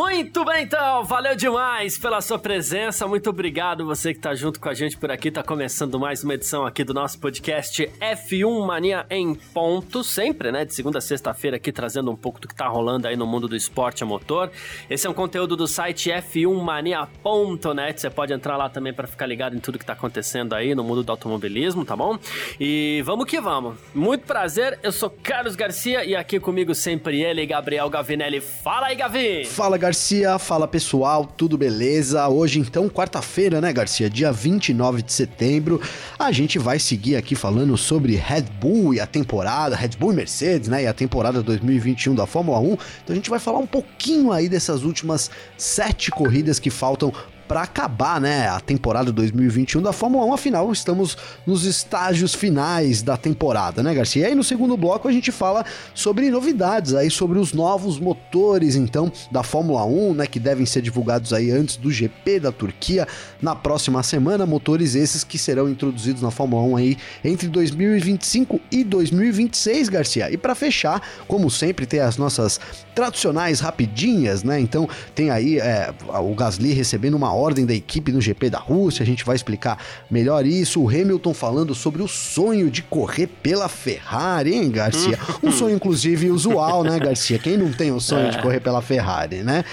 Muito bem, então, valeu demais pela sua presença. Muito obrigado você que tá junto com a gente por aqui. Tá começando mais uma edição aqui do nosso podcast F1 Mania em ponto, sempre, né? De segunda a sexta-feira aqui trazendo um pouco do que tá rolando aí no mundo do esporte a motor. Esse é um conteúdo do site f1mania.net. Você pode entrar lá também para ficar ligado em tudo que tá acontecendo aí no mundo do automobilismo, tá bom? E vamos que vamos. Muito prazer. Eu sou Carlos Garcia e aqui comigo sempre ele, Gabriel Gavinelli. Fala aí, Gavi. Fala Garcia, fala pessoal, tudo beleza? Hoje então, quarta-feira, né, Garcia? Dia 29 de setembro. A gente vai seguir aqui falando sobre Red Bull e a temporada, Red Bull e Mercedes, né? E a temporada 2021 da Fórmula 1. Então a gente vai falar um pouquinho aí dessas últimas sete corridas que faltam para acabar, né, a temporada 2021 da Fórmula 1. Afinal, estamos nos estágios finais da temporada, né, Garcia? E aí no segundo bloco a gente fala sobre novidades aí sobre os novos motores, então, da Fórmula 1, né, que devem ser divulgados aí antes do GP da Turquia na próxima semana, motores esses que serão introduzidos na Fórmula 1 aí entre 2025 e 2026, Garcia. E para fechar, como sempre, tem as nossas tradicionais rapidinhas, né? Então, tem aí é, o Gasly recebendo uma ordem da equipe no GP da Rússia, a gente vai explicar melhor isso. O Hamilton falando sobre o sonho de correr pela Ferrari, hein, Garcia? Um sonho, inclusive, usual, né, Garcia? Quem não tem o sonho é. de correr pela Ferrari, né?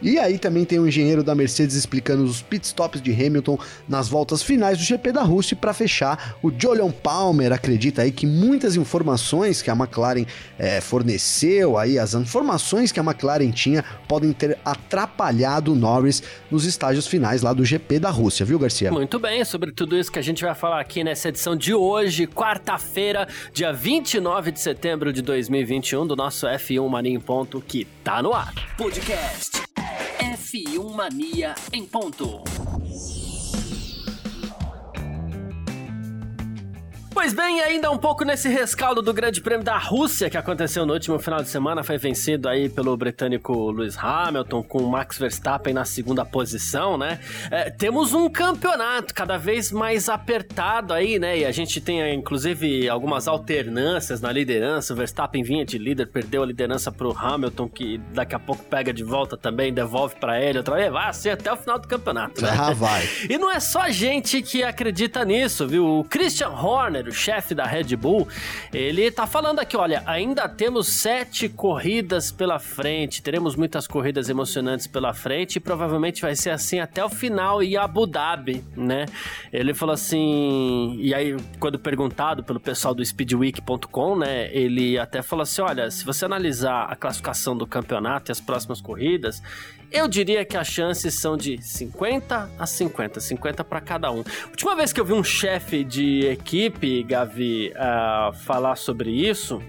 E aí também tem o um engenheiro da Mercedes explicando os pitstops de Hamilton nas voltas finais do GP da Rússia. E para fechar, o Julian Palmer acredita aí que muitas informações que a McLaren é, forneceu, aí as informações que a McLaren tinha, podem ter atrapalhado o Norris nos estágios finais lá do GP da Rússia, viu, Garcia? Muito bem, sobre tudo isso que a gente vai falar aqui nessa edição de hoje, quarta-feira, dia 29 de setembro de 2021, do nosso F1 Mania em Ponto, que tá no ar. Podcast F1 Mania em ponto. Pois bem, ainda um pouco nesse rescaldo do Grande Prêmio da Rússia que aconteceu no último final de semana, foi vencido aí pelo britânico Lewis Hamilton com Max Verstappen na segunda posição, né? É, temos um campeonato cada vez mais apertado aí, né? E a gente tem inclusive algumas alternâncias na liderança. O Verstappen vinha de líder, perdeu a liderança pro Hamilton, que daqui a pouco pega de volta também, devolve para ele outra vez, vai assim até o final do campeonato. Né? Ah, vai. E não é só a gente que acredita nisso, viu? O Christian Horner o chefe da Red Bull, ele tá falando aqui, olha, ainda temos sete corridas pela frente, teremos muitas corridas emocionantes pela frente e provavelmente vai ser assim até o final em Abu Dhabi, né? Ele falou assim, e aí quando perguntado pelo pessoal do speedweek.com, né, ele até falou assim, olha, se você analisar a classificação do campeonato e as próximas corridas, eu diria que as chances são de 50 a 50, 50 para cada um. Última vez que eu vi um chefe de equipe, Gavi, uh, falar sobre isso,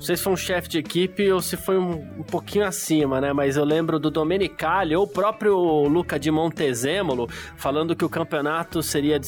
não sei se foi um chefe de equipe ou se foi um, um, pouquinho acima, né? Mas eu lembro do Domenicali ou o próprio Luca de Montezemolo falando que o campeonato seria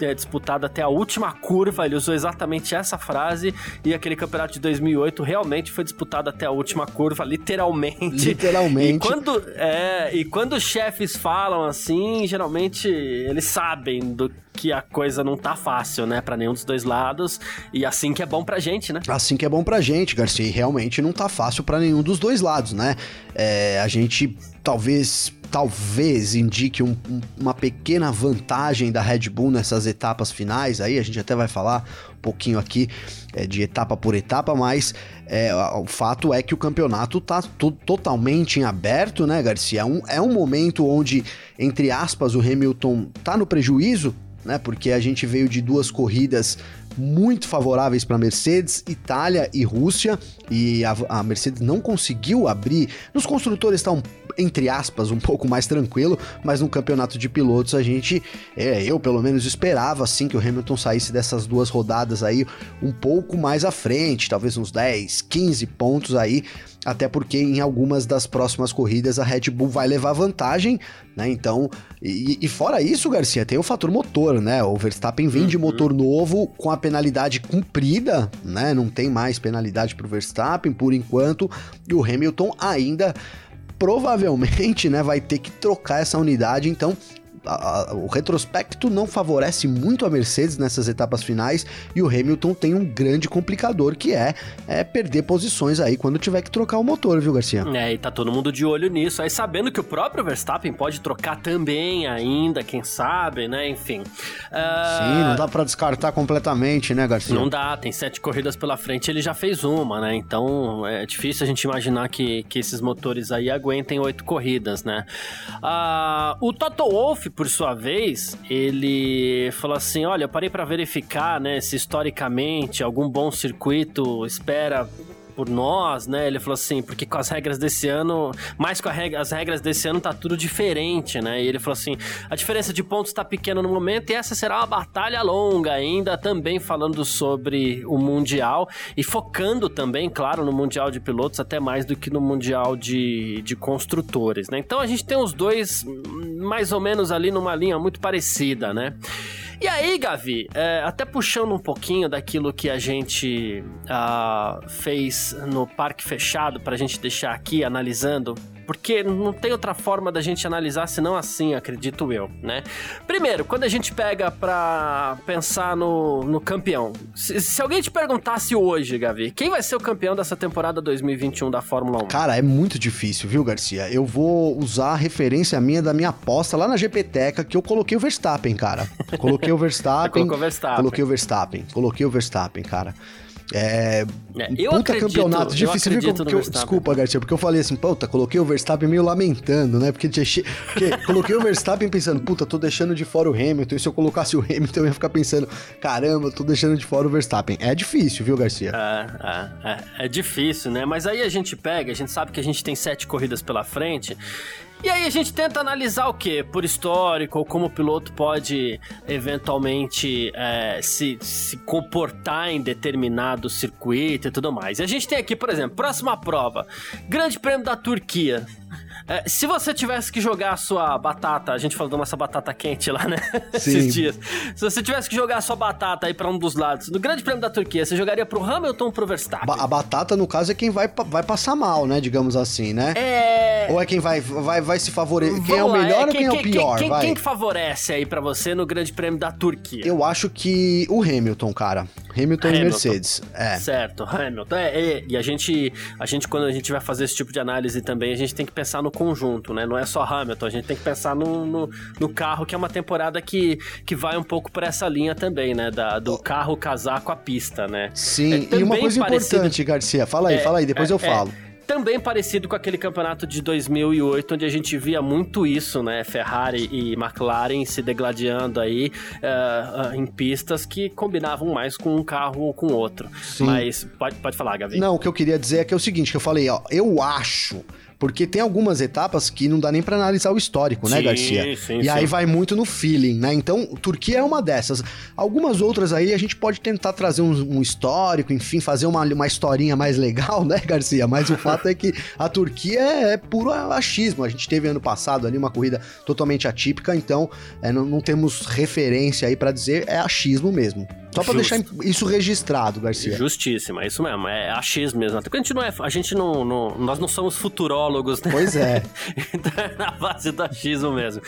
é, disputado até a última curva. Ele usou exatamente essa frase e aquele campeonato de 2008 realmente foi disputado até a última curva, literalmente. Literalmente. E quando, é, e quando os chefes falam assim, geralmente eles sabem do que a coisa não tá fácil, né, para nenhum dos dois lados, e assim que é bom pra gente, né? Assim que é bom pra gente, Garcia, e realmente não tá fácil para nenhum dos dois lados, né? É, a gente talvez talvez indique um, uma pequena vantagem da Red Bull nessas etapas finais. Aí a gente até vai falar um pouquinho aqui é, de etapa por etapa, mas é, o fato é que o campeonato tá totalmente em aberto, né, Garcia? É um, é um momento onde, entre aspas, o Hamilton tá no prejuízo, né? Porque a gente veio de duas corridas muito favoráveis para Mercedes, Itália e Rússia, e a, a, Mercedes não conseguiu abrir. Nos construtores está um, entre aspas, um pouco mais tranquilo, mas no campeonato de pilotos a gente, é, eu pelo menos esperava assim que o Hamilton saísse dessas duas rodadas aí um pouco mais à frente, talvez uns 10, 15 pontos aí até porque em algumas das próximas corridas a Red Bull vai levar vantagem, né? Então, e, e fora isso, Garcia, tem o fator motor, né? O Verstappen vem uhum. de motor novo com a penalidade cumprida, né? Não tem mais penalidade para o Verstappen por enquanto, e o Hamilton ainda provavelmente, né, vai ter que trocar essa unidade, então a, a, o retrospecto não favorece muito a Mercedes nessas etapas finais e o Hamilton tem um grande complicador que é, é perder posições aí quando tiver que trocar o motor, viu, Garcia? É, e tá todo mundo de olho nisso, aí sabendo que o próprio Verstappen pode trocar também ainda, quem sabe, né, enfim. Uh... Sim, não dá para descartar completamente, né, Garcia? Não dá, tem sete corridas pela frente, ele já fez uma, né, então é difícil a gente imaginar que, que esses motores aí aguentem oito corridas, né. Uh, o Toto Wolff por sua vez, ele falou assim: Olha, eu parei para verificar, né, se historicamente algum bom circuito espera por nós, né? Ele falou assim, porque com as regras desse ano, mais com regra, as regras desse ano tá tudo diferente, né? E ele falou assim, a diferença de pontos tá pequena no momento e essa será uma batalha longa ainda, também falando sobre o Mundial e focando também, claro, no Mundial de Pilotos, até mais do que no Mundial de, de Construtores, né? Então a gente tem os dois mais ou menos ali numa linha muito parecida, né? E aí, Gavi, é, até puxando um pouquinho daquilo que a gente uh, fez no Parque Fechado, para a gente deixar aqui analisando porque não tem outra forma da gente analisar senão assim, acredito eu, né? Primeiro, quando a gente pega pra pensar no, no campeão, se, se alguém te perguntasse hoje, Gavi, quem vai ser o campeão dessa temporada 2021 da Fórmula 1? Cara, é muito difícil, viu, Garcia? Eu vou usar a referência minha da minha aposta lá na GPTeca, que eu coloquei o Verstappen, cara. Coloquei o Verstappen. o Verstappen. Coloquei o Verstappen. Coloquei o Verstappen, cara. É, é eu puta acredito, campeonato difícil. Eu que eu, desculpa, Garcia, porque eu falei assim, puta, coloquei o Verstappen meio lamentando, né? Porque, tinha, porque coloquei o Verstappen pensando, puta, tô deixando de fora o Hamilton. E se eu colocasse o Hamilton, eu ia ficar pensando, caramba, tô deixando de fora o Verstappen. É difícil, viu, Garcia? É, é, é, é difícil, né? Mas aí a gente pega, a gente sabe que a gente tem sete corridas pela frente. E aí a gente tenta analisar o que? Por histórico, ou como o piloto pode eventualmente é, se, se comportar em determinado circuito e tudo mais. E a gente tem aqui, por exemplo, próxima prova: Grande Prêmio da Turquia. É, se você tivesse que jogar a sua batata, a gente falou de uma batata quente lá, né? Esses dias. Se você tivesse que jogar a sua batata aí pra um dos lados, no Grande Prêmio da Turquia, você jogaria pro Hamilton ou pro Verstappen? Ba a batata, no caso, é quem vai, vai passar mal, né? Digamos assim, né? É. Ou é quem vai, vai, vai se favorecer? Quem é o melhor é, ou quem, quem, é o pior? Quem, quem, quem favorece aí pra você no Grande Prêmio da Turquia? Eu acho que o Hamilton, cara. Hamilton, Hamilton. e Mercedes. É. Certo, Hamilton. É, é, e a gente, a gente, quando a gente vai fazer esse tipo de análise também, a gente tem que pensar no conjunto, né? Não é só Hamilton, a gente tem que pensar no, no, no carro, que é uma temporada que, que vai um pouco por essa linha também, né? Da, do carro casar com a pista, né? Sim, é e uma coisa parecido... importante, Garcia, fala aí, é, fala aí, depois é, eu falo também parecido com aquele campeonato de 2008, onde a gente via muito isso, né? Ferrari e McLaren se degladiando aí uh, uh, em pistas que combinavam mais com um carro ou com outro. Sim. Mas pode, pode falar, Gavi. Não, o que eu queria dizer é que é o seguinte, que eu falei, ó, eu acho porque tem algumas etapas que não dá nem para analisar o histórico, né, sim, Garcia? Sim, e sim. aí vai muito no feeling, né? Então, Turquia é uma dessas. Algumas outras aí a gente pode tentar trazer um, um histórico, enfim, fazer uma, uma historinha mais legal, né, Garcia? Mas o fato é que a Turquia é, é puro achismo. A gente teve ano passado ali uma corrida totalmente atípica, então é, não, não temos referência aí para dizer, é achismo mesmo. Só pra deixar isso registrado, Garcia. Justíssima, é isso mesmo. É achismo mesmo. Até porque a gente não é. A gente não. não nós não somos futurólogos, né? Pois é. então é na base do achismo mesmo.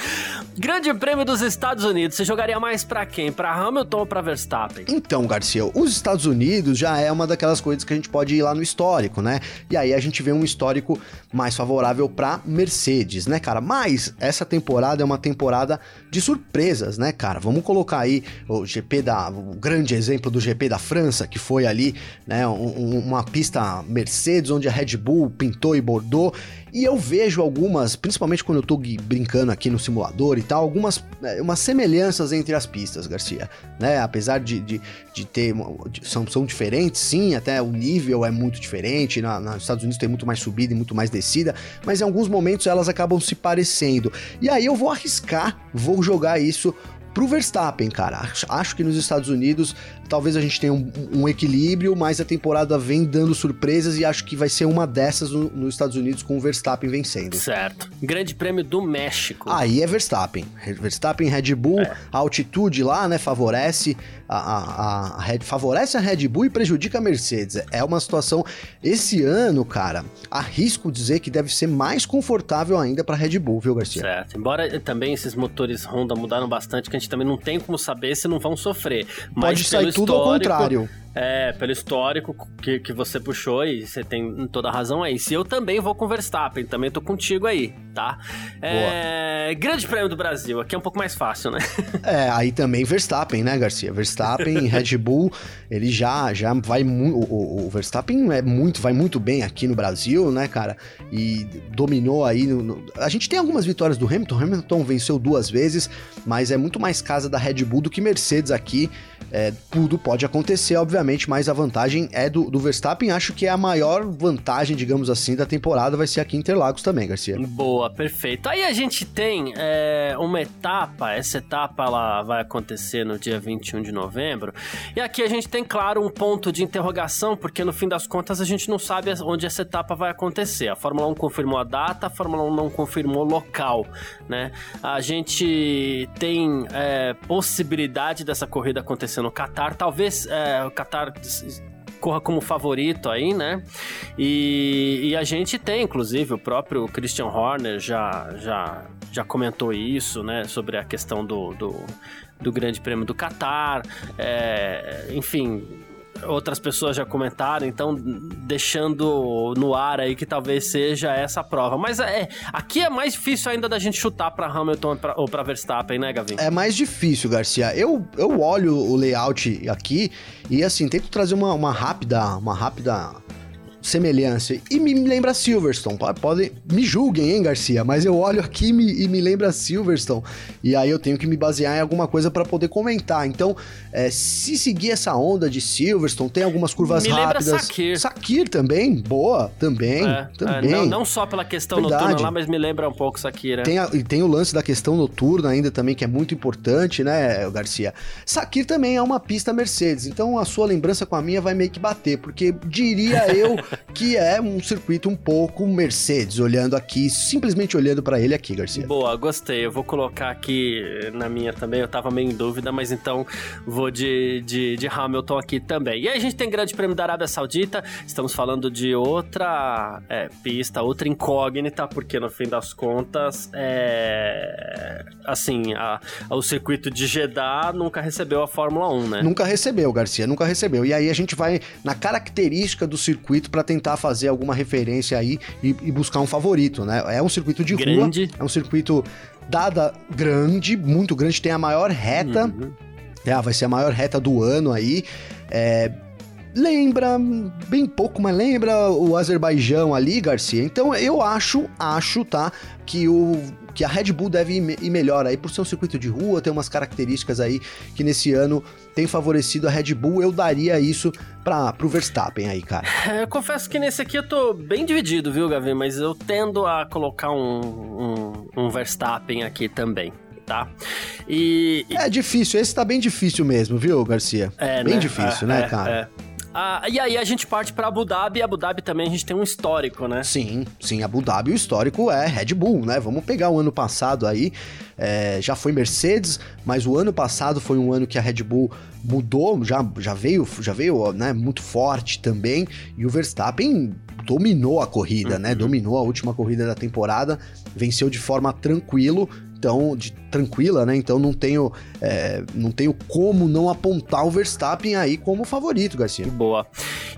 Grande Prêmio dos Estados Unidos. Você jogaria mais pra quem? Pra Hamilton ou pra Verstappen? Então, Garcia, os Estados Unidos já é uma daquelas coisas que a gente pode ir lá no histórico, né? E aí a gente vê um histórico mais favorável pra Mercedes, né, cara? Mas essa temporada é uma temporada de surpresas, né, cara? Vamos colocar aí o GP da. O grande exemplo do GP da França, que foi ali, né, um, uma pista Mercedes, onde a Red Bull pintou e bordou. E eu vejo algumas, principalmente quando eu tô brincando aqui no simulador e tal, algumas é, umas semelhanças entre as pistas, Garcia. Né? Apesar de, de, de ter. De, são, são diferentes, sim, até o nível é muito diferente. Na, nos Estados Unidos tem muito mais subida e muito mais descida, mas em alguns momentos elas acabam se parecendo. E aí eu vou arriscar, vou jogar isso pro Verstappen, cara. Acho, que nos Estados Unidos talvez a gente tenha um, um, equilíbrio, mas a temporada vem dando surpresas e acho que vai ser uma dessas no, nos Estados Unidos com o Verstappen vencendo. Certo. Grande Prêmio do México. Aí é Verstappen. Verstappen, Red Bull, é. a altitude lá, né, favorece. a, a, a Red, favorece a Red Bull e prejudica a Mercedes. É uma situação. Esse ano, cara, arrisco dizer que deve ser mais confortável ainda para Red Bull, viu, Garcia? Certo. Embora também esses motores Honda mudaram bastante, que a gente também não tem como saber se não vão sofrer. Mas Pode sair tudo ao contrário. É, pelo histórico que, que você puxou e você tem toda a razão aí. Se eu também vou com Verstappen, também tô contigo aí, tá? É, Grande Prêmio do Brasil, aqui é um pouco mais fácil, né? É, aí também Verstappen, né, Garcia? Verstappen, Red Bull, ele já, já vai muito. O, o, Verstappen é muito, vai muito bem aqui no Brasil, né, cara? E dominou aí. No, no, a gente tem algumas vitórias do Hamilton, Hamilton venceu duas vezes, mas é muito mais casa da Red Bull do que Mercedes aqui. É, tudo pode acontecer, obviamente, mas a vantagem é do, do, Verstappen. Acho que é a maior vantagem, digamos assim, da temporada vai ser aqui em Interlagos também, Garcia. Boa, perfeito. Aí a gente tem é, uma etapa, essa etapa ela vai acontecer no dia 21 de novembro. E aqui a gente tem, claro, um ponto de interrogação, porque no fim das contas a gente não sabe onde essa etapa vai acontecer. A Fórmula 1 confirmou a data, a Fórmula 1 não confirmou o local, né? A gente tem é, possibilidade dessa corrida acontecer no Qatar. Talvez é, o Qatar corra como favorito aí, né? E, e, a gente tem, inclusive, o próprio Christian Horner já, já, já comentou isso, né? Sobre a questão do, do, do Grande Prêmio do Qatar. É, enfim, outras pessoas já comentaram, então deixando no ar aí que talvez seja essa prova. Mas é, aqui é mais difícil ainda da gente chutar para Hamilton ou para Verstappen, né, Gavin? É mais difícil, Garcia. Eu, eu olho o layout aqui e assim, tento trazer uma, uma rápida, uma rápida semelhança. E me lembra Silverstone. Podem, me julguem, hein, Garcia? Mas eu olho aqui e me, e me lembra Silverstone. E aí eu tenho que me basear em alguma coisa para poder comentar. Então, é, se seguir essa onda de Silverstone, tem algumas curvas me rápidas. Lembra Sakir. Sakir também, boa, também. É, também. É, não, não, só pela questão Verdade. noturna lá, mas me lembra um pouco Sakir. Né? Tem a, e tem o lance da questão noturna ainda também, que é muito importante, né, Garcia? Sakir também é uma pista Mercedes. Então a sua lembrança com a minha vai meio que bater, porque diria eu que é um circuito um pouco Mercedes, olhando aqui, simplesmente olhando para ele aqui, Garcia. Boa, gostei. Eu vou colocar aqui na minha também, eu tava meio em dúvida, mas então vou de, de, de Hamilton aqui também. E aí a gente tem Grande Prêmio da Arábia Saudita, estamos falando de outra é, pista, outra incógnita, porque no fim das contas, é, assim, a, a, o circuito de Jeddah nunca recebeu a Fórmula 1, né? Nunca recebeu, Garcia, nunca recebeu. E aí a gente vai na característica do circuito para tentar fazer alguma referência aí e, e, buscar um favorito, né? É um circuito de grande. rua, é um circuito dada grande, muito grande, tem a maior reta, uhum. é, vai ser a maior reta do ano aí. É, lembra bem pouco, mas lembra o Azerbaijão ali, Garcia. Então eu acho, acho, tá, que o que a Red Bull deve ir melhor aí por ser um circuito de rua, tem umas características aí que nesse ano tem favorecido a Red Bull. Eu daria isso para pro Verstappen aí, cara. É, eu confesso que nesse aqui eu tô bem dividido, viu, Gavi? Mas eu tendo a colocar um, um, um Verstappen aqui também tá? E, É difícil, esse tá bem difícil mesmo, viu, Garcia? É, bem né? difícil, é, né, é, cara? É. Ah, e aí a gente parte para Abu Dhabi, e Abu Dhabi também a gente tem um histórico, né? Sim, sim, Abu Dhabi o histórico é Red Bull, né? Vamos pegar o ano passado aí, é, já foi Mercedes, mas o ano passado foi um ano que a Red Bull mudou, já, já veio, já veio né, muito forte também, e o Verstappen dominou a corrida, né? uhum. né? Dominou a última corrida da temporada, venceu de forma tranquilo, então, de, tranquila, né? Então não tenho, é, não tenho como não apontar o Verstappen aí como favorito, Garcia. Boa.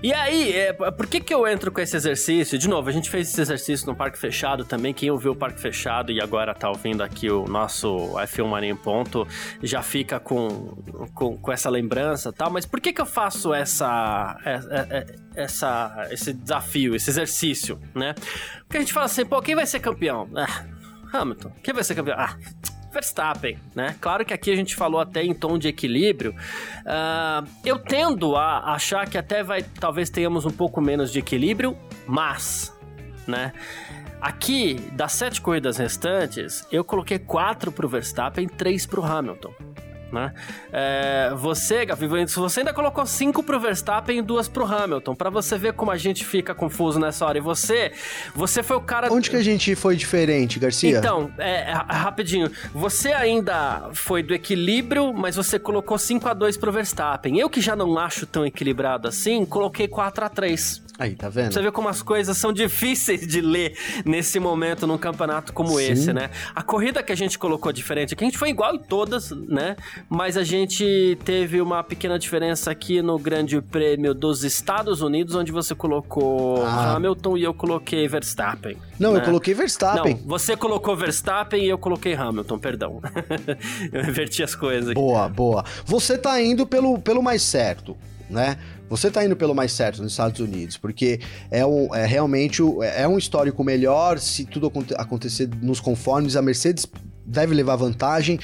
E aí, é, por que que eu entro com esse exercício? De novo, a gente fez esse exercício no Parque Fechado também. Quem ouviu o Parque Fechado e agora tá ouvindo aqui o nosso F1 Mania em Ponto, já fica com, com, com essa lembrança tal. Mas por que que eu faço essa, essa, esse desafio, esse exercício, né? Porque a gente fala assim, pô, quem vai ser campeão? Ah, Hamilton. Quem vai ser campeão? Ah, Verstappen, né? Claro que aqui a gente falou até em tom de equilíbrio. Uh, eu tendo a achar que até vai, talvez tenhamos um pouco menos de equilíbrio, mas, né? Aqui, das sete corridas restantes, eu coloquei quatro para o Verstappen, três para o Hamilton. Né? É, você, Gavi, você ainda colocou cinco pro Verstappen e duas pro Hamilton, para você ver como a gente fica confuso nessa hora. E você, você foi o cara... Onde que a gente foi diferente, Garcia? Então, é, rapidinho, você ainda foi do equilíbrio, mas você colocou 5 a 2 pro Verstappen. Eu que já não acho tão equilibrado assim, coloquei 4 a 3 Aí, tá vendo? Você vê como as coisas são difíceis de ler nesse momento num campeonato como Sim. esse, né? A corrida que a gente colocou diferente aqui, a gente foi igual em todas, né? Mas a gente teve uma pequena diferença aqui no Grande Prêmio dos Estados Unidos, onde você colocou ah. Hamilton e eu coloquei Verstappen. Não, né? eu coloquei Verstappen. Não, você colocou Verstappen e eu coloquei Hamilton, perdão. eu inverti as coisas aqui. Boa, boa. Você tá indo pelo, pelo mais certo, né? Você está indo pelo mais certo nos Estados Unidos, porque é, um, é realmente é um histórico melhor. Se tudo acontecer nos conformes, a Mercedes deve levar vantagem.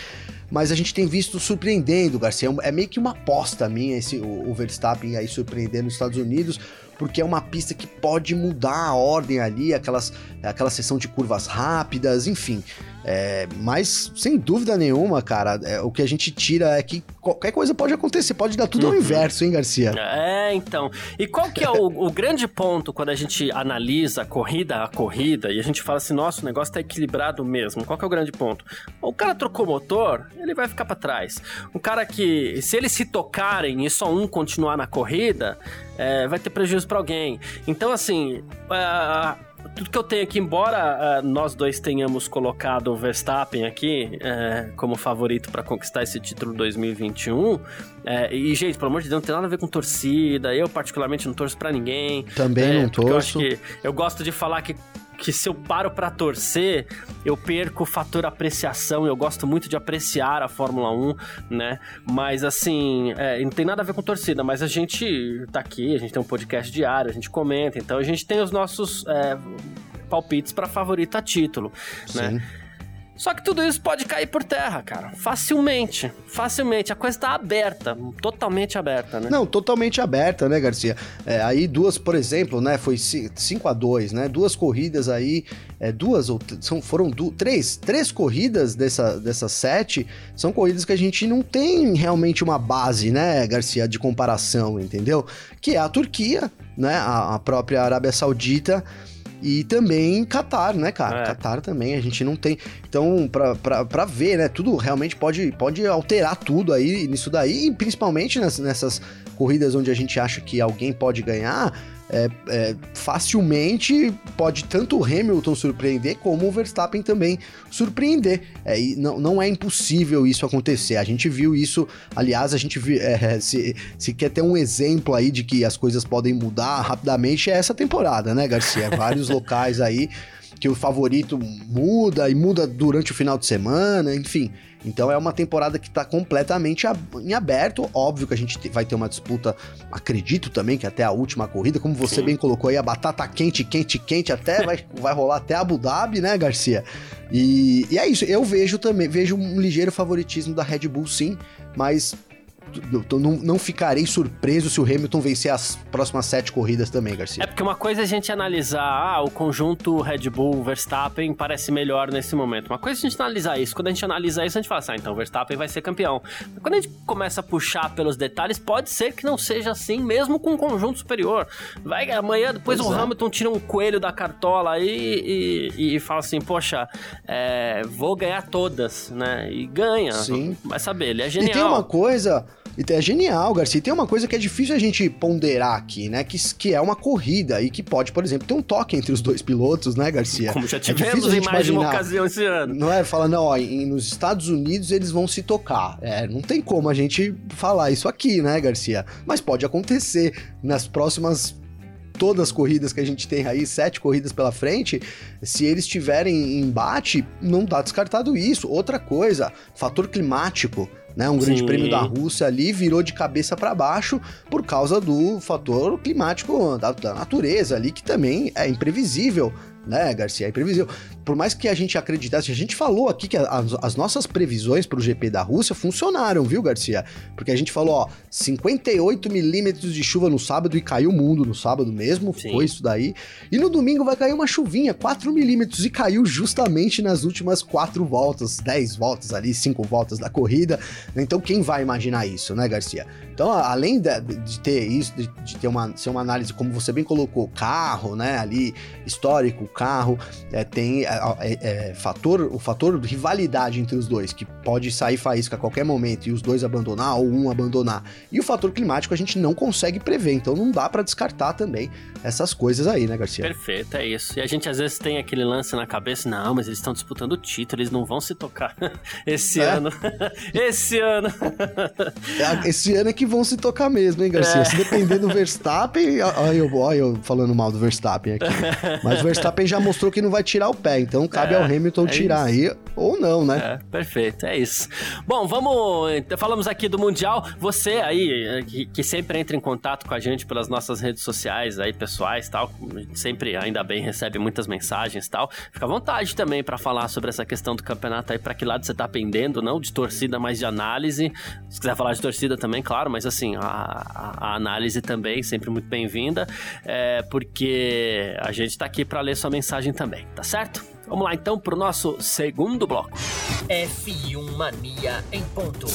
Mas a gente tem visto surpreendendo, Garcia. É meio que uma aposta minha esse, o, o Verstappen aí surpreendendo nos Estados Unidos, porque é uma pista que pode mudar a ordem ali, aquelas, aquela sessão de curvas rápidas, enfim. É, mas, sem dúvida nenhuma, cara, é, o que a gente tira é que qualquer coisa pode acontecer, pode dar tudo uhum. ao inverso, hein, Garcia? É, então. E qual que é o, o, grande ponto quando a gente analisa a corrida a corrida e a gente fala assim, nossa, o negócio tá equilibrado mesmo. Qual que é o grande ponto? O cara trocou motor, ele vai ficar para trás. Um cara que, se eles se tocarem e só um continuar na corrida, é, vai ter prejuízo para alguém. Então, assim, tudo que eu tenho aqui, embora uh, nós dois tenhamos colocado o Verstappen aqui uh, como favorito para conquistar esse título 2021, uh, e gente, pelo amor de Deus, não tem nada a ver com torcida. Eu, particularmente, não torço para ninguém. Também não torço. Eu acho que eu gosto de falar que que se eu paro para torcer, eu perco o fator apreciação. Eu gosto muito de apreciar a Fórmula 1, né? Mas assim, é, não tem nada a ver com torcida, mas a gente tá aqui, a gente tem um podcast diário, a gente comenta, então a gente tem os nossos é, palpites para favorita título, né? Sim. né? Só que tudo isso pode cair por terra, cara. Facilmente. Facilmente. A coisa tá aberta. Totalmente aberta, né? Não, totalmente aberta, né, Garcia? É, aí duas, por exemplo, né? Foi 5 a 2 né? Duas corridas aí. É, duas ou são, foram três. Três corridas dessa, dessas sete são corridas que a gente não tem realmente uma base, né, Garcia, de comparação, entendeu? Que é a Turquia, né? a, a própria Arábia Saudita. E também Qatar, né, cara? É. Qatar também, a gente não tem. Então, pra, pra, pra ver, né? Tudo realmente pode, pode alterar tudo aí nisso daí, e principalmente nessas, nessas corridas onde a gente acha que alguém pode ganhar, é, é, facilmente pode tanto o Hamilton surpreender como o Verstappen também surpreender. É, e não, não é impossível isso acontecer. A gente viu isso, aliás, a gente viu, é, se, se quer ter um exemplo aí de que as coisas podem mudar rapidamente, é essa temporada, né, Garcia? Vários locais aí que o favorito muda e muda durante o final de semana, enfim. Então é uma temporada que está completamente em aberto. Óbvio que a gente vai ter uma disputa, acredito também que até a última corrida, como você Sim. bem colocou aí, a batata quente, quente, quente, até vai, vai rolar até Abu Dhabi, né, Garcia? E, e é isso. Eu vejo também, vejo um ligeiro favoritismo da Red Bull, sim, mas não, não ficarei surpreso se o Hamilton vencer as próximas sete corridas também, Garcia. É porque uma coisa é a gente analisar, ah, o conjunto Red Bull, Verstappen parece melhor nesse momento. Uma coisa é a gente analisar isso. Quando a gente analisa isso, a gente fala assim, ah, então o Verstappen vai ser campeão. Quando a gente começa a puxar pelos detalhes, pode ser que não seja assim, mesmo com um conjunto superior. Vai amanhã, depois pois o é. Hamilton tira um coelho da cartola aí e, e, e fala assim, poxa, é, vou ganhar todas, né? E ganha. Sim. Vai saber, ele é genial. E tem uma coisa é genial, Garcia. E tem uma coisa que é difícil a gente ponderar aqui, né? Que, que é uma corrida e que pode, por exemplo, ter um toque entre os dois pilotos, né, Garcia? Como já é tivemos é em mais de uma ocasião esse ano. Não é? Fala, não, ó, em, nos Estados Unidos eles vão se tocar. É, não tem como a gente falar isso aqui, né, Garcia? Mas pode acontecer nas próximas todas as corridas que a gente tem aí, sete corridas pela frente, se eles tiverem embate, não dá descartado isso. Outra coisa, fator climático né? Um grande Sim. prêmio da Rússia ali virou de cabeça para baixo por causa do fator climático da, da, natureza ali, que também é imprevisível né, Garcia? É imprevisível. Por mais que a gente acreditasse, a gente falou aqui que as, as nossas previsões para o GP da Rússia funcionaram, viu, Garcia? Porque a gente falou, ó, 58 milímetros de chuva no sábado e caiu o mundo no sábado mesmo, Sim. foi isso daí. E no domingo vai cair uma chuvinha, 4 milímetros, e caiu justamente nas últimas 4 voltas, 10 voltas ali, 5 voltas da corrida. Então quem vai imaginar isso, né, Garcia? Então, além de, de ter isso, de, de, ter uma, ser uma análise, como você bem colocou, carro, né, ali, histórico, carro, é, tem é, é, é, fator, o fator de rivalidade entre os dois, que pode sair faísca a qualquer momento e os dois abandonar ou um abandonar. E o fator climático a gente não consegue prever, então não dá para descartar também essas coisas aí, né, Garcia? Perfeito, é isso. E a gente às vezes tem aquele lance na cabeça, não, mas eles estão disputando o título, eles não vão se tocar esse é? ano. esse ano. Esse ano é que vão se tocar mesmo, hein, Garcia? Se depender do Verstappen, olha eu, olha eu falando mal do Verstappen aqui. Mas o Verstappen já mostrou que não vai tirar o pé, então cabe é, ao Hamilton é tirar isso. aí ou não, né? É, perfeito, é isso. Bom, vamos. Falamos aqui do Mundial. Você aí, que, que sempre entra em contato com a gente pelas nossas redes sociais aí, pessoais tal, sempre, ainda bem, recebe muitas mensagens tal. Fica à vontade também para falar sobre essa questão do campeonato aí, para que lado você tá pendendo, não de torcida, mas de análise. Se quiser falar de torcida também, claro, mas assim, a, a, a análise também, sempre muito bem-vinda, é, porque a gente tá aqui para ler sua mensagem também, tá certo? Vamos lá então pro nosso segundo bloco. F1 Mania em ponto.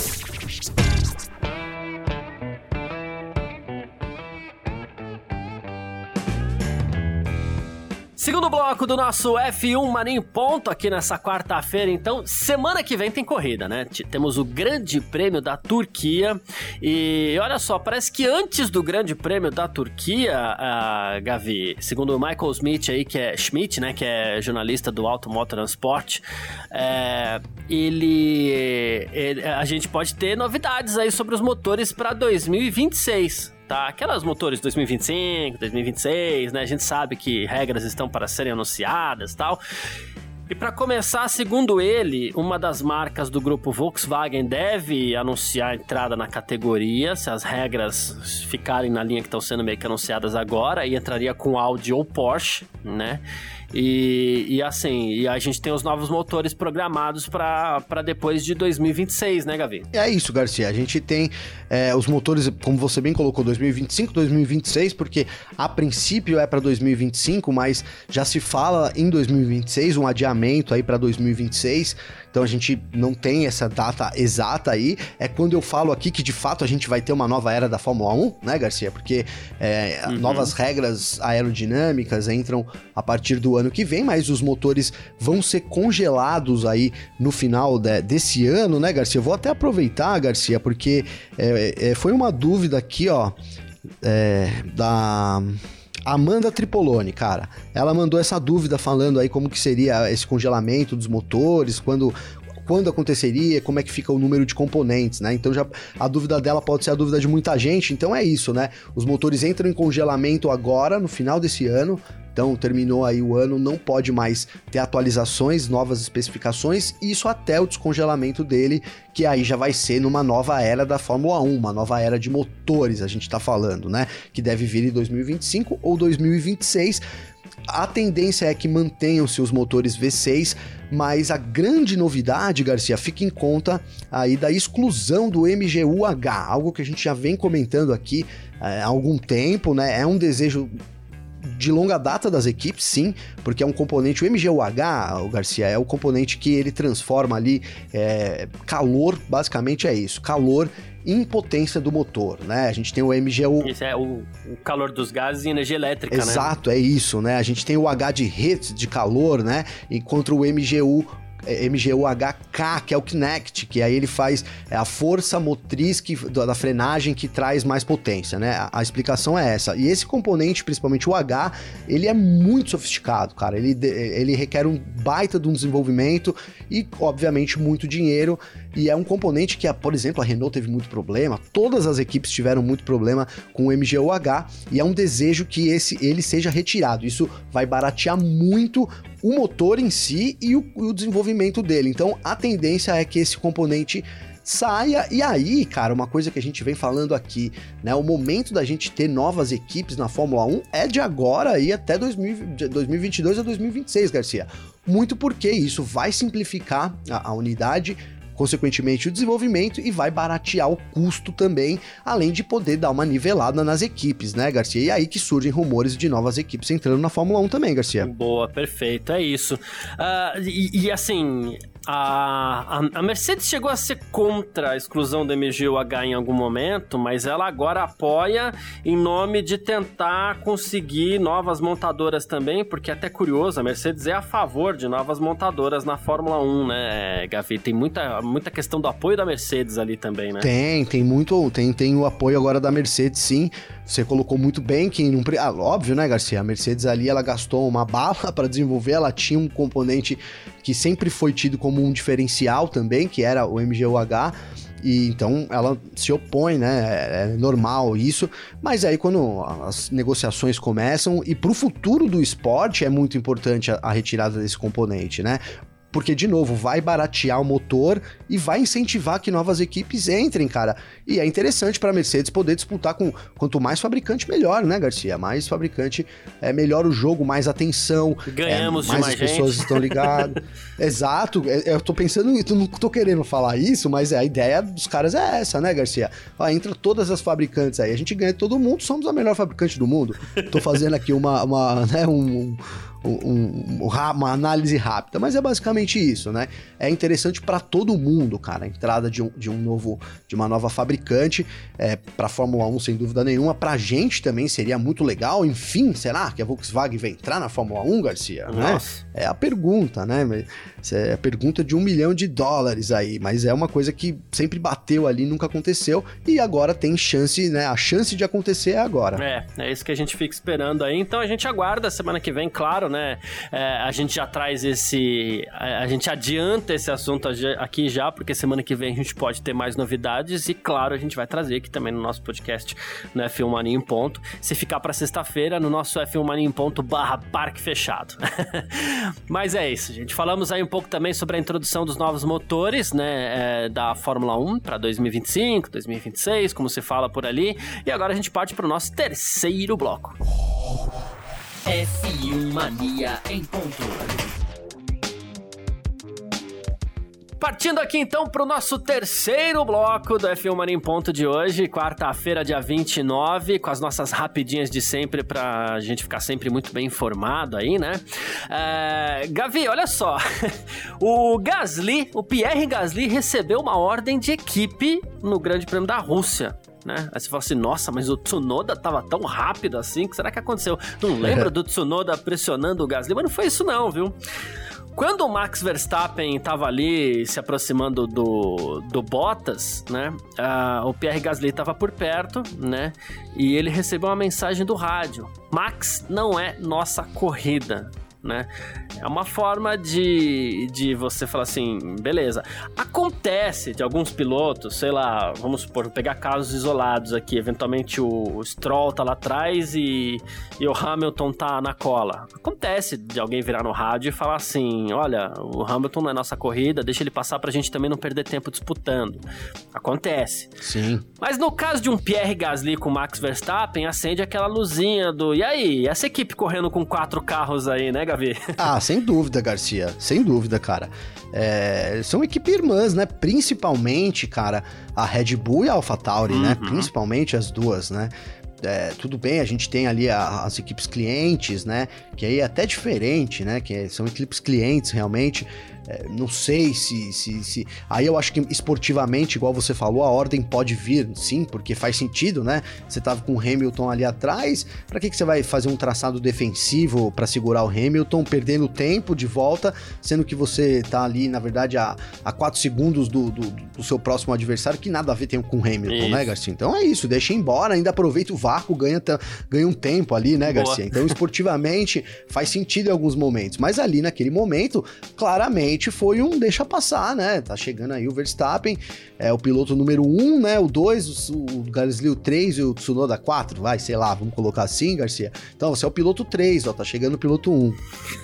Segundo bloco do nosso F1 Maninho Ponto aqui nessa quarta-feira, então, semana que vem tem corrida, né? Temos o Grande Prêmio da Turquia. E olha só, parece que antes do Grande Prêmio da Turquia, a Gavi, segundo o Michael Smith aí, que é Schmidt, né, que é jornalista do Auto Transport, é, ele, ele, a gente pode ter novidades aí sobre os motores para 2026 tá? Aquelas motores 2025, 2026, né? A gente sabe que regras estão para serem anunciadas tal. E para começar, segundo ele, uma das marcas do grupo Volkswagen deve anunciar a entrada na categoria, se as regras ficarem na linha que estão sendo meio que anunciadas agora, e entraria com Audi ou Porsche, né? E, e assim, e a gente tem os novos motores programados para depois de 2026, né, Gavi? É isso, Garcia. A gente tem é, os motores, como você bem colocou, 2025, 2026, porque a princípio é para 2025, mas já se fala em 2026, um adiamento aí para 2026. Então a gente não tem essa data exata aí. É quando eu falo aqui que de fato a gente vai ter uma nova era da Fórmula 1, né, Garcia? Porque é, uhum. novas regras aerodinâmicas entram a partir do ano que vem, mas os motores vão ser congelados aí no final de, desse ano, né, Garcia? Eu vou até aproveitar, Garcia, porque é, é, foi uma dúvida aqui, ó, é, da Amanda Tripolone, cara, ela mandou essa dúvida falando aí como que seria esse congelamento dos motores, quando quando aconteceria, como é que fica o número de componentes, né? Então já a dúvida dela pode ser a dúvida de muita gente, então é isso, né? Os motores entram em congelamento agora, no final desse ano, então terminou aí o ano, não pode mais ter atualizações, novas especificações, isso até o descongelamento dele, que aí já vai ser numa nova era da Fórmula 1, uma nova era de motores, a gente está falando, né? Que deve vir em 2025 ou 2026. A tendência é que mantenham seus motores V6, mas a grande novidade, Garcia, fica em conta aí da exclusão do MGUH, algo que a gente já vem comentando aqui é, há algum tempo, né? É um desejo de longa data das equipes, sim, porque é um componente, o MGUH, o Garcia, é o componente que ele transforma ali é, calor, basicamente é isso, calor em potência do motor, né? A gente tem o MGU... Isso é o, o calor dos gases e energia elétrica, Exato, né? Exato, é isso, né? A gente tem o H de Hertz, de calor, né? Enquanto o MGU MGU-HK, que é o Kinect, que aí ele faz é, a força motriz que, da frenagem que traz mais potência, né? A, a, explicação é essa. E esse componente, principalmente o H, ele é muito sofisticado, cara. Ele, ele requer um baita de um desenvolvimento e, obviamente, muito dinheiro. E é um componente que, por exemplo, a Renault teve muito problema, todas as equipes tiveram muito problema com o MGU-H e é um desejo que esse ele seja retirado. Isso vai baratear muito o motor em si e o, o desenvolvimento dele. Então a tendência é que esse componente saia. E aí, cara, uma coisa que a gente vem falando aqui, né? O momento da gente ter novas equipes na Fórmula 1 é de agora e até 2000, 2022 a 2026, Garcia. Muito porque isso vai simplificar a, a unidade consequentemente o desenvolvimento e vai baratear o custo também, além de poder dar uma nivelada nas equipes, né, Garcia? E aí que surgem rumores de novas equipes entrando na Fórmula 1 também, Garcia. Boa, perfeito, é isso. Uh, e, e assim, a, a, Mercedes chegou a ser contra a exclusão do MGUH em algum momento, mas ela agora apoia em nome de tentar conseguir novas montadoras também, porque é até curioso, a Mercedes é a favor de novas montadoras na Fórmula 1, né, Gavi? Tem muita, muita questão do apoio da Mercedes ali também, né? Tem, tem muito, tem, tem o apoio agora da Mercedes, sim. Você colocou muito bem que, num, ah, óbvio, né, Garcia? A Mercedes ali, ela gastou uma bala para desenvolver, ela tinha um componente que sempre foi tido como um diferencial também, que era o MGUH. E então ela se opõe, né? É, é normal isso. Mas aí quando as negociações começam, e para o futuro do esporte é muito importante a, a retirada desse componente, né? Porque, de novo, vai baratear o motor e vai incentivar que novas equipes entrem, cara. E é interessante para a Mercedes poder disputar com quanto mais fabricante, melhor, né, Garcia? Mais fabricante, é melhor o jogo, mais atenção. Ganhamos é, mais, mais as pessoas gente. estão ligadas. Exato, é, eu tô pensando, eu não tô querendo falar isso, mas é, a ideia dos caras é essa, né, Garcia? Ó, entra todas as fabricantes aí, a gente ganha todo mundo, somos a melhor fabricante do mundo. Tô fazendo aqui uma, uma né, um, um, uma análise rápida, mas é basicamente isso, né? É interessante para todo mundo, cara, a entrada de um, de um novo, de uma nova fabricante é, para Fórmula 1, sem dúvida nenhuma. Para gente também seria muito legal. Enfim, será que a Volkswagen vai entrar na Fórmula 1, Garcia? Né? É a pergunta, né? É a pergunta de um milhão de dólares aí, mas é uma coisa que sempre bateu ali, nunca aconteceu e agora tem chance, né? A chance de acontecer é agora. É, é isso que a gente fica esperando aí. Então a gente aguarda semana que vem, claro, né? né? É, a gente já traz esse. A, gente adianta esse assunto aqui já, porque semana que vem a gente pode ter mais novidades e, claro, a gente vai trazer aqui também no nosso podcast no F1 Mania em Ponto. Se ficar para sexta-feira, no nosso F1 Mania em Ponto barra Parque Fechado. Mas é isso, gente. Falamos aí um pouco também sobre a introdução dos novos motores, né? É, da Fórmula 1 para 2025, 2026, como se fala por ali. E agora a gente parte para o nosso terceiro bloco. F1 Mania em ponto. Partindo aqui então para o nosso terceiro bloco do F1 Mania em Ponto de hoje, quarta-feira, dia 29, com as nossas rapidinhas de sempre para a gente ficar sempre muito bem informado aí, né? É... Gavi, olha só, o Gasly, o Pierre Gasly recebeu uma ordem de equipe no Grande Prêmio da Rússia né? Aí você fala assim, nossa, mas o Tsunoda tava tão rápido assim, o que será que aconteceu? Não lembra do Tsunoda pressionando o Gasly? Mas não foi isso não, viu? Quando o Max Verstappen estava ali se aproximando do, do Bottas, né? Uh, o Pierre Gasly estava por perto, né? E ele recebeu uma mensagem do rádio: Max não é nossa corrida né? É uma forma de, de você falar assim, beleza. Acontece de alguns pilotos, sei lá, vamos supor, pegar casos isolados aqui, eventualmente o, Stroll tá lá atrás e, e o Hamilton tá na cola. Acontece de alguém virar no rádio e falar assim, olha, o Hamilton não é nossa corrida, deixa ele passar pra gente também não perder tempo disputando. Acontece. Sim. Mas no caso de um Pierre Gasly com Max Verstappen, acende aquela luzinha do, e aí, essa equipe correndo com quatro carros aí, né, Gavi? ah, sem dúvida, Garcia. Sem dúvida, cara. É, são equipes irmãs, né? Principalmente, cara, a Red Bull e a AlphaTauri, né? uhum. né? Principalmente as duas, né? É, tudo bem, a gente tem ali a, as equipes clientes, né? Que aí é até diferente, né? Que são equipes clientes realmente. É, não sei se, se, se, Aí eu acho que esportivamente, igual você falou, a ordem pode vir, sim, porque faz sentido, né? Você tava com o Hamilton ali atrás, para que, que você vai fazer um traçado defensivo para segurar o Hamilton, perdendo tempo de volta, sendo que você tá ali, na verdade, a, a 4 segundos do, do, do, seu próximo adversário, que nada a ver tem com o Hamilton, né, isso. né, Garcia? Então é isso, deixa embora, ainda aproveita o vácuo, ganha, ganha um tempo ali, né, Garcia? Boa. Então, esportivamente, faz sentido em alguns momentos, mas ali naquele momento, claramente realmente foi um deixa passar, né? Tá chegando aí o Verstappen, é o piloto número 1, um, né? O 2, o, o Gasly o 3 e o Tsunoda 4, vai, sei lá, vamos colocar assim, Garcia. Então, você é o piloto 3, ó, tá chegando o piloto 1. Um.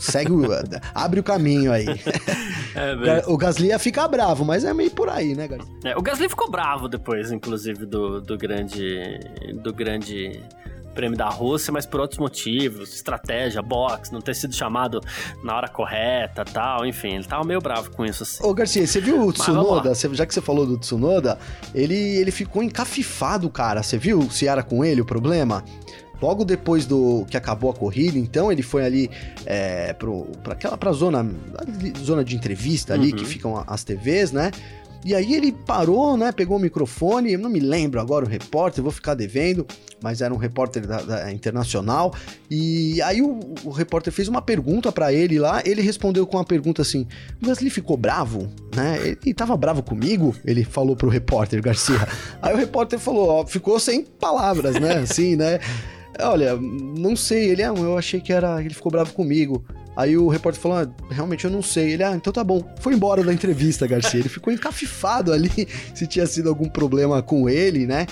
Segue o. abre o caminho aí. É, o Gasly ia ficar bravo, mas é meio por aí, né, Garcia? É, o Gasly ficou bravo depois, inclusive, do, do grande. do grande prêmio da Rússia, mas por outros motivos, estratégia, box, não ter sido chamado na hora correta tal, enfim, ele tava meio bravo com isso. Assim. Ô Garcia, você viu o Tsunoda? já que você falou do Tsunoda, ele, ele ficou encafifado, cara. Você viu se era com ele o problema? Logo depois do que acabou a corrida, então ele foi ali é, para aquela pra zona, zona de entrevista ali, uhum. que ficam as TVs, né? E aí ele parou, né? Pegou o microfone, eu não me lembro agora o repórter, vou ficar devendo, mas era um repórter da, da internacional. E aí o, o, repórter fez uma pergunta para ele lá, ele respondeu com uma pergunta assim: o Gasly ficou bravo, né? Ele, ele tava bravo comigo? Ele falou pro repórter Garcia. Aí o repórter falou: ó, ficou sem palavras, né? Assim, né? Olha, não sei, ele, ah, eu achei que era, ele ficou bravo comigo. Aí o repórter falou: ah, realmente eu não sei. Ele, ah, então tá bom. Foi embora da entrevista, Garcia. Ele ficou encafifado ali se tinha sido algum problema com ele, né?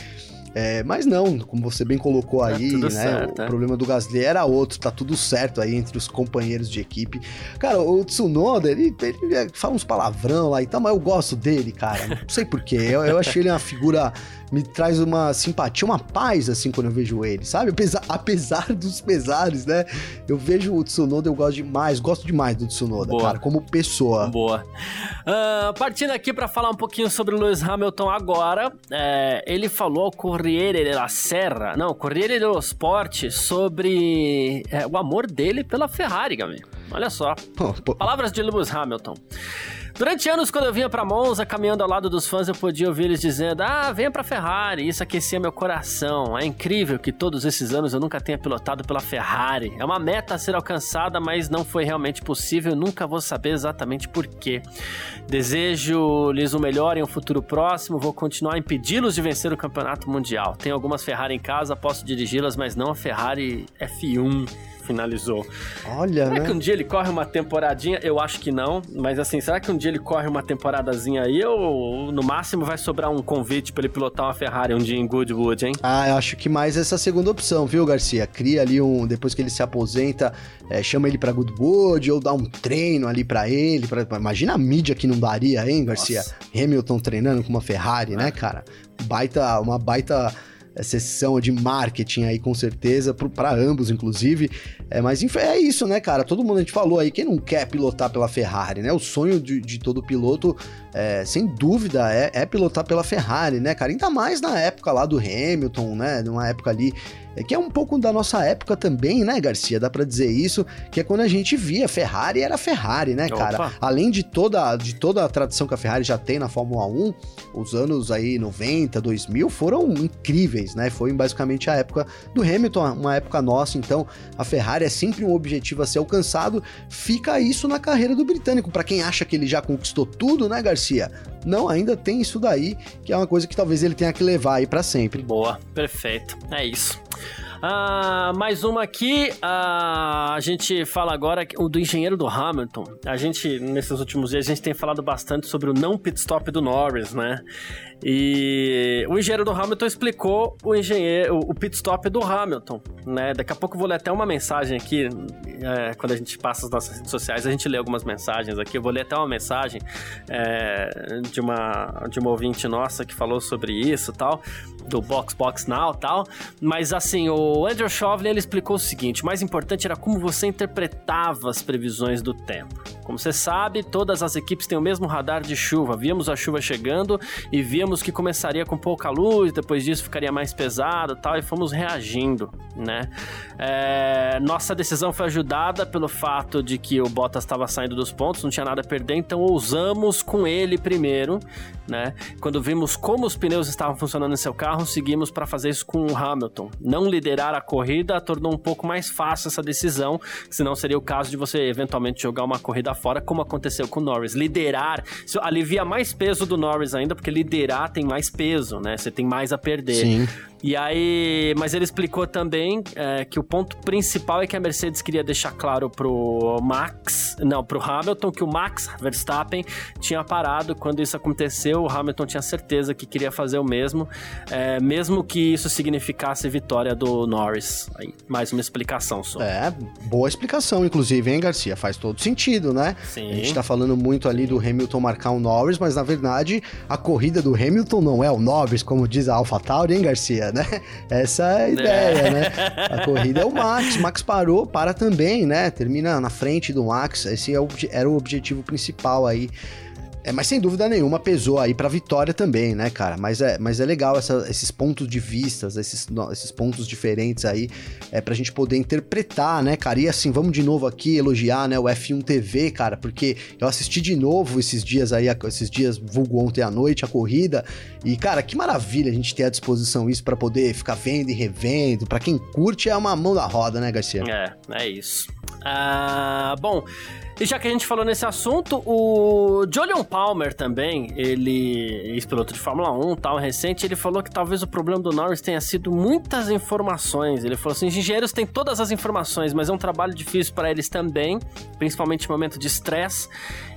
É, mas não, como você bem colocou tá aí, tá né? Certo, o é. problema do Gasly era outro, tá tudo certo aí entre os companheiros de equipe. Cara, o Tsunoda, ele, ele fala uns palavrão lá e tal, mas eu gosto dele, cara. Não sei porquê. Eu, eu achei ele uma figura me traz uma simpatia, uma paz, assim, quando eu vejo ele, sabe? Apesar, apesar dos pesares, né? Eu vejo o Tsunoda, eu gosto demais, gosto demais do Tsunoda, Boa. cara, como pessoa. Boa. Uh, partindo aqui para falar um pouquinho sobre o Lewis Hamilton agora, é, ele falou ao Corriere della Serra, não, Corriere dello Sport, sobre é, o amor dele pela Ferrari, Gabriel. Olha só. Palavras de Lewis Hamilton. Durante anos, quando eu vinha pra Monza, caminhando ao lado dos fãs, eu podia ouvir eles dizendo: Ah, venha pra Ferrari. Isso aquecia meu coração. É incrível que todos esses anos eu nunca tenha pilotado pela Ferrari. É uma meta a ser alcançada, mas não foi realmente possível. Eu nunca vou saber exatamente por quê. Desejo-lhes o melhor em um futuro próximo. Vou continuar a impedi-los de vencer o campeonato mundial. Tenho algumas Ferrari em casa, posso dirigi-las, mas não a Ferrari F1 finalizou. Olha, será né? que um dia ele corre uma temporadinha? Eu acho que não, mas assim, será que um dia ele corre uma temporadazinha aí ou no máximo vai sobrar um convite para ele pilotar uma Ferrari um dia em Goodwood, hein? Ah, eu acho que mais essa segunda opção, viu, Garcia? Cria ali um, depois que ele se aposenta, é, chama ele para Goodwood ou dá um treino ali para ele, pra, imagina a mídia que não daria, hein, Garcia? Nossa. Hamilton treinando com uma Ferrari, né, cara? Baita, uma baita sessão de marketing aí, com certeza, para ambos, inclusive. É, mas é isso, né, cara? Todo mundo a gente falou aí, quem não quer pilotar pela Ferrari, né? O sonho de, de todo piloto, é, sem dúvida, é, é, pilotar pela Ferrari, né, cara? Ainda mais na época lá do Hamilton, né? Numa época ali é que é um pouco da nossa época também, né, Garcia? Dá para dizer isso, que é quando a gente via Ferrari era Ferrari, né, cara? Opa. Além de toda, de toda a tradição que a Ferrari já tem na Fórmula 1, os anos aí 90, 2000 foram incríveis, né? Foi basicamente a época do Hamilton, uma época nossa, então a Ferrari é sempre um objetivo a ser alcançado. Fica isso na carreira do britânico, para quem acha que ele já conquistou tudo, né, Garcia? Não, ainda tem isso daí, que é uma coisa que talvez ele tenha que levar aí para sempre. Boa, perfeito. É isso. Ah, mais uma aqui. Ah, a gente fala agora do engenheiro do Hamilton. A gente, nesses últimos dias, a gente tem falado bastante sobre o não pit stop do Norris, né? E o engenheiro do Hamilton explicou o engenheiro, o pit stop do Hamilton, né? Daqui a pouco eu vou ler até uma mensagem aqui, é, quando a gente passa as nossas redes sociais, a gente lê algumas mensagens aqui. Eu vou ler até uma mensagem é, de uma de uma ouvinte nossa que falou sobre isso, tal, do Box Box Now, tal. Mas assim, o Andrew Chauvelin ele explicou o seguinte: o mais importante era como você interpretava as previsões do tempo. Como você sabe, todas as equipes têm o mesmo radar de chuva. Víamos a chuva chegando e víamos que começaria com pouca luz, depois disso ficaria mais pesado tal, e fomos reagindo, né? É, nossa decisão foi ajudada pelo fato de que o Bottas estava saindo dos pontos, não tinha nada a perder, então ousamos com ele primeiro, né? Quando vimos como os pneus estavam funcionando em seu carro, seguimos para fazer isso com o Hamilton. Não liderar a corrida tornou um pouco mais fácil essa decisão, senão seria o caso de você eventualmente jogar uma corrida fora, como aconteceu com o Norris. Liderar alivia mais peso do Norris ainda, porque liderar tem mais peso, né? Você tem mais a perder. Sim. E aí, mas ele explicou também é, que o ponto principal é que a Mercedes queria deixar claro pro Max, não, pro Hamilton, que o Max Verstappen tinha parado. Quando isso aconteceu, o Hamilton tinha certeza que queria fazer o mesmo, é, mesmo que isso significasse vitória do Norris. Aí, mais uma explicação só. É, boa explicação, inclusive, hein, Garcia? Faz todo sentido, né? Sim. A gente tá falando muito ali do Hamilton marcar o Norris, mas na verdade a corrida do Hamilton não é o Norris, como diz a AlphaTauri, hein, Garcia, né? Essa é a ideia, é. né? A corrida é o Max, Max parou, para também, né? Termina na frente do Max, esse é o, era o objetivo principal aí é, mas sem dúvida nenhuma pesou aí pra vitória também, né, cara? Mas é, mas é legal essa, esses pontos de vistas, esses, esses pontos diferentes aí, é pra gente poder interpretar, né, cara? E assim, vamos de novo aqui elogiar, né, o F1 TV, cara, porque eu assisti de novo esses dias aí, esses dias, vulgo ontem à noite, a corrida, e, cara, que maravilha a gente ter à disposição isso para poder ficar vendo e revendo. para quem curte, é uma mão da roda, né, Garcia? É, é isso. Ah, bom. E já que a gente falou nesse assunto, o Julian Palmer também, ele, ex-piloto de Fórmula 1, tal, recente, ele falou que talvez o problema do Norris tenha sido muitas informações. Ele falou assim: os engenheiros têm todas as informações, mas é um trabalho difícil para eles também, principalmente em momento de estresse.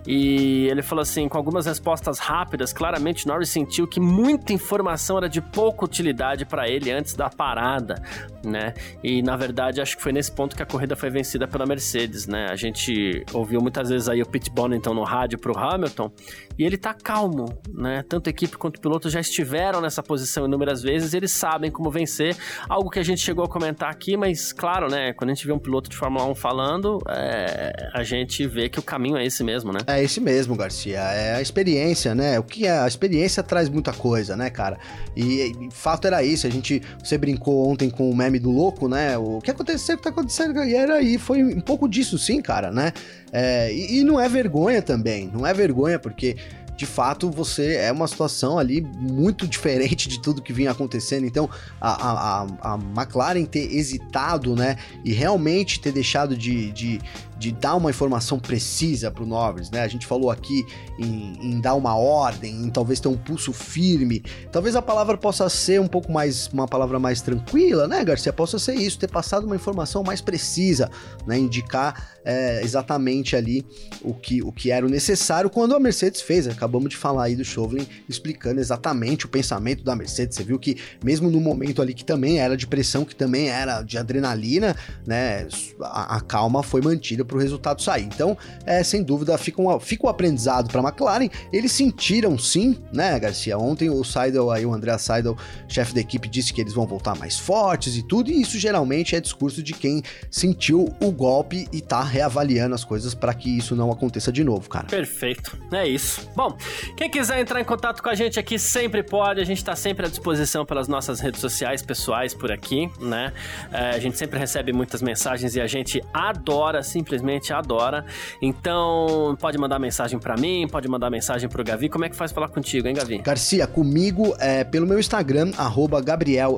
E ele falou assim, com algumas respostas rápidas, claramente Norris sentiu que muita informação era de pouca utilidade para ele antes da parada, né? E na verdade acho que foi nesse ponto que a corrida foi vencida pela Mercedes, né? A gente ouviu muitas vezes aí o Pit Bonington no rádio pro Hamilton e ele tá calmo, né? Tanto equipe quanto o piloto já estiveram nessa posição inúmeras vezes, eles sabem como vencer, algo que a gente chegou a comentar aqui, mas claro, né? Quando a gente vê um piloto de Fórmula 1 falando, é... a gente vê que o caminho é esse mesmo, né? É esse mesmo, Garcia. É a experiência, né? O que é? A experiência traz muita coisa, né, cara? E, e fato era isso. A gente. Você brincou ontem com o meme do louco, né? O que aconteceu, o que tá acontecendo? E era aí, foi um pouco disso, sim, cara, né? É, e, e não é vergonha também. Não é vergonha, porque de fato você é uma situação ali muito diferente de tudo que vinha acontecendo. Então, a, a, a McLaren ter hesitado, né, e realmente ter deixado de, de, de dar uma informação precisa para o Norris, né? A gente falou aqui em, em, dar uma ordem, em talvez ter um pulso firme. Talvez a palavra possa ser um pouco mais, uma palavra mais tranquila, né, Garcia? Possa ser isso, ter passado uma informação mais precisa, né? Indicar é, exatamente ali o que, o que era o necessário quando a Mercedes fez. Acabamos de falar aí do Chauvelin explicando exatamente o pensamento da Mercedes. Você viu que mesmo no momento ali que também era de pressão, que também era de adrenalina, né? A, a calma foi mantida para o resultado sair. Então, é, sem dúvida, fica um, fica um aprendizado para a McLaren. Eles sentiram sim, né, Garcia? Ontem o Seidel, aí o André Seidel, chefe da equipe, disse que eles vão voltar mais fortes e tudo, e isso geralmente é discurso de quem sentiu o golpe e tá reavaliando as coisas para que isso não aconteça de novo, cara. Perfeito, é isso. Bom, quem quiser entrar em contato com a gente aqui sempre pode, a gente está sempre à disposição pelas nossas redes sociais pessoais por aqui, né? É, a gente sempre recebe muitas mensagens e a gente adora simplesmente simplesmente adora. Então, pode mandar mensagem para mim, pode mandar mensagem pro Gavi. Como é que faz falar contigo, hein, Gavi? Garcia, comigo é pelo meu Instagram, arroba Gabriel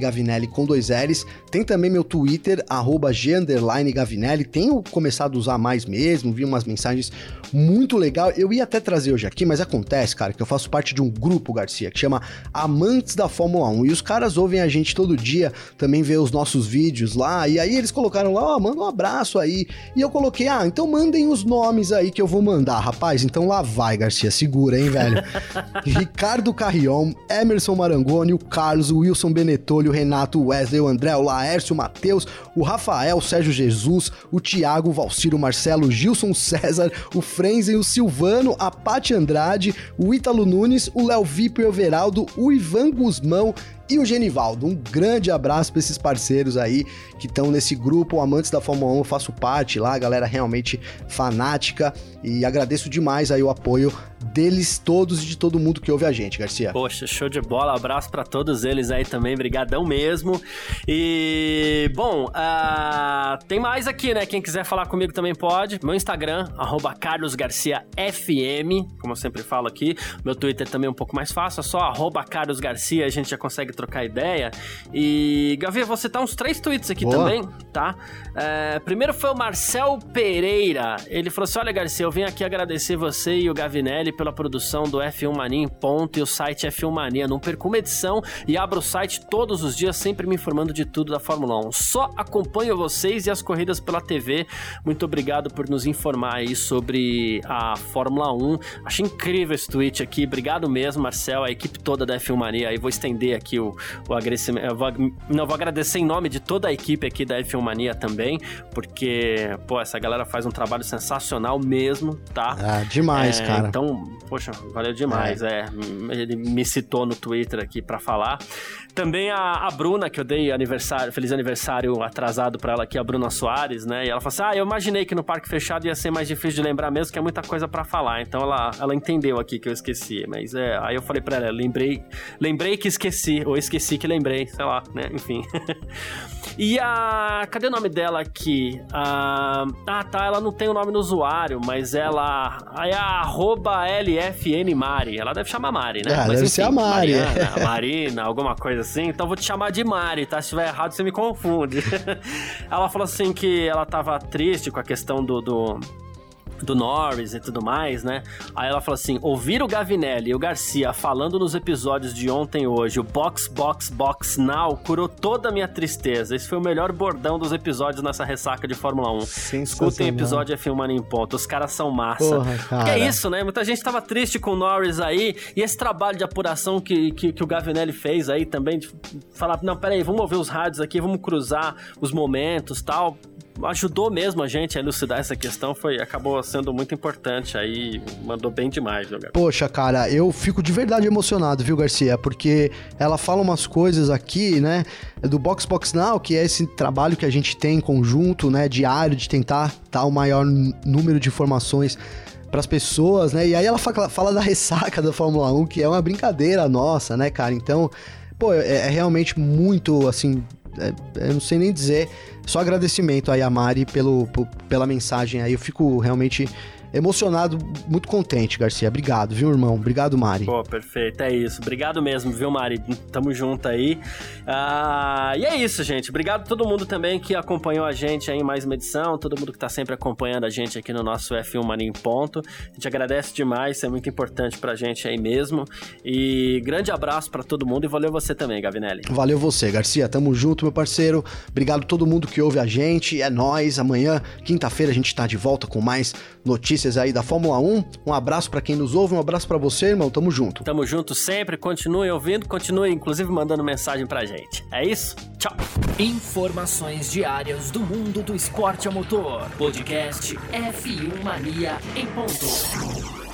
Gavinelli com dois L's. Tem também meu Twitter, arroba G Gavinelli. Tenho começado a usar mais mesmo, vi umas mensagens muito legal. Eu ia até trazer hoje aqui, mas acontece, cara, que eu faço parte de um grupo, Garcia, que chama Amantes da Fórmula 1. E os caras ouvem a gente todo dia, também vê os nossos vídeos lá. E aí eles colocaram lá, ó, oh, manda um abraço aí. E eu coloquei, ah, então mandem os nomes aí que eu vou mandar, rapaz. Então lá vai, Garcia, segura, hein, velho. Ricardo Carrion, Emerson Marangoni, o Carlos, o Wilson Benetoli, o Renato, o Wesley, o André, o Laércio, o Matheus, o Rafael, o Sérgio Jesus, o Thiago, o Valciro, o Marcelo, o Gilson César, o Frenzen, o Silvano, a Pati Andrade, o Ítalo Nunes, o Léo Vipo e o Everaldo, o Ivan Guzmão e o Genivaldo. Um grande abraço para esses parceiros aí que estão nesse grupo, Amantes da Fórmula 1, eu faço parte lá, galera realmente fanática e agradeço demais aí o apoio deles todos e de todo mundo que ouve a gente, Garcia. Poxa, show de bola, abraço para todos eles aí também, brigadão mesmo. E, bom, uh, tem mais aqui, né? Quem quiser falar comigo também pode. Meu Instagram, carlosgarciafm, como eu sempre falo aqui. Meu Twitter também é um pouco mais fácil, é só carlosgarcia, a gente já consegue trocar ideia. E, Gavi, você tá uns três tweets aqui Boa. também, tá? É, primeiro foi o Marcel Pereira. Ele falou assim: Olha, Garcia, eu vim aqui agradecer você e o Gavinelli Pela produção do F1 Mania em ponto e o site F1 Mania. Não perca uma edição e abra o site todos os dias, sempre me informando de tudo da Fórmula 1. Só acompanho vocês e as corridas pela TV. Muito obrigado por nos informar aí sobre a Fórmula 1. Achei incrível esse tweet aqui. Obrigado mesmo, Marcel, a equipe toda da F1 Mania. Aí vou estender aqui o, o agradecimento. Vou, não, vou agradecer em nome de toda a equipe aqui da F1 Mania também, porque, pô, essa galera faz um trabalho sensacional mesmo, tá? Ah, demais, É, cara. Então, poxa, valeu demais. É. ele me citou no Twitter aqui pra falar. Também a, a Bruna, que eu dei aniversário, feliz aniversário atrasado pra ela aqui, a Bruna Soares, né? E ela falou assim: Ah, eu imaginei que no parque fechado ia ser mais difícil de lembrar mesmo, que é muita coisa pra falar. Então ela, ela entendeu aqui que eu esqueci. Mas é, aí eu falei pra ela, lembrei, lembrei que esqueci, ou esqueci que lembrei, sei lá, né? Enfim. E a. Cadê o nome dela aqui? Ah, ah, tá. Ela não tem o nome no usuário, mas ela. Aí é a arroba LFN Mari. Ela deve chamar Mari, né? Ah, mas, deve ser a Mari, é. Mariana, Marina, alguma coisa assim. Então vou te chamar de Mari, tá? Se estiver errado, você me confunde. ela falou assim que ela tava triste com a questão do- do do Norris e tudo mais, né? Aí ela falou assim: ouvir o Gavinelli e o Garcia falando nos episódios de ontem e hoje, o Box, Box, Box Now curou toda a minha tristeza. Esse foi o melhor bordão dos episódios nessa ressaca de Fórmula 1. Escutem episódio F1 Mania em ponto. Os caras são massa. Porra, cara. Que é isso, né? Muita gente tava triste com o Norris aí. E esse trabalho de apuração que, que, que o Gavinelli fez aí também, de falar: não, peraí, vamos ouvir os rádios aqui, vamos cruzar os momentos tal. Ajudou mesmo a gente a elucidar essa questão, foi, acabou sendo muito importante aí, mandou bem demais, viu? Poxa, cara, eu fico de verdade emocionado, viu, Garcia? Porque ela fala umas coisas aqui, né? Do Box Box Now, que é esse trabalho que a gente tem em conjunto, né? Diário, de tentar dar o maior número de informações para as pessoas, né? E aí ela fala, fala da ressaca da Fórmula 1, que é uma brincadeira nossa, né, cara? Então, pô, é, é realmente muito, assim, é- eu não sei nem dizer. Só agradecimento aí a Mari pelo, pela mensagem aí. Eu fico realmente emocionado, muito contente, Garcia. Obrigado, viu, irmão? Obrigado, Mari. Pô, perfeito, é isso. Obrigado mesmo, viu, Mari? Tamo junto aí. Ah, e é isso, gente. Obrigado a todo mundo também que acompanhou a gente aí em mais uma edição, todo mundo que tá sempre acompanhando a gente aqui no nosso F1 Mania em Ponto. A gente agradece demais, isso é muito importante pra gente aí mesmo. E grande abraço pra todo mundo e valeu você também, Gavinelli. Valeu você, Garcia. Tamo junto, meu parceiro. Obrigado a todo mundo que ouve a gente. É nóis. Amanhã, quinta-feira, a gente tá de volta com mais notícias aí da Fórmula 1. Um abraço pra quem nos ouve, um abraço pra você, irmão. Tamo junto. Tamo junto sempre, continue ouvindo, continue inclusive mandando mensagem pra gente. É isso? Tchau! Informações diárias do mundo do esporte a motor. Podcast F1 Mania em ponto.